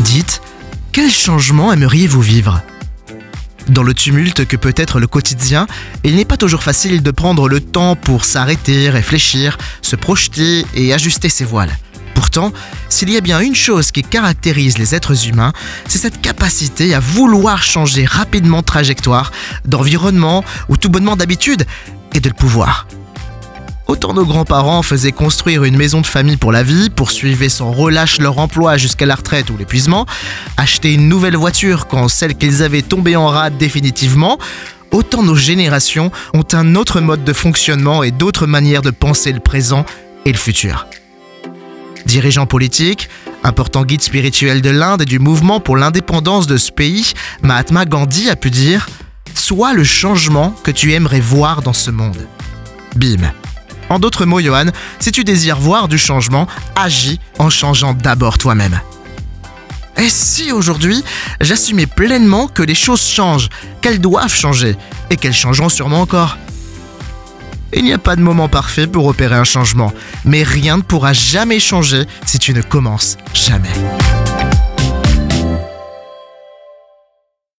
Dites, quel changement aimeriez-vous vivre? Dans le tumulte que peut être le quotidien, il n'est pas toujours facile de prendre le temps pour s'arrêter, réfléchir, se projeter et ajuster ses voiles. Pourtant, s'il y a bien une chose qui caractérise les êtres humains, c'est cette capacité à vouloir changer rapidement de trajectoire, d'environnement ou tout bonnement d'habitude, et de le pouvoir. Nos grands-parents faisaient construire une maison de famille pour la vie, poursuivaient sans relâche leur emploi jusqu'à la retraite ou l'épuisement, acheter une nouvelle voiture quand celle qu'ils avaient tombée en rade définitivement, autant nos générations ont un autre mode de fonctionnement et d'autres manières de penser le présent et le futur. Dirigeant politique, important guide spirituel de l'Inde et du mouvement pour l'indépendance de ce pays, Mahatma Gandhi a pu dire Sois le changement que tu aimerais voir dans ce monde. Bim en d'autres mots, Johan, si tu désires voir du changement, agis en changeant d'abord toi-même. Et si aujourd'hui, j'assumais pleinement que les choses changent, qu'elles doivent changer, et qu'elles changeront sûrement encore? Il n'y a pas de moment parfait pour opérer un changement, mais rien ne pourra jamais changer si tu ne commences jamais.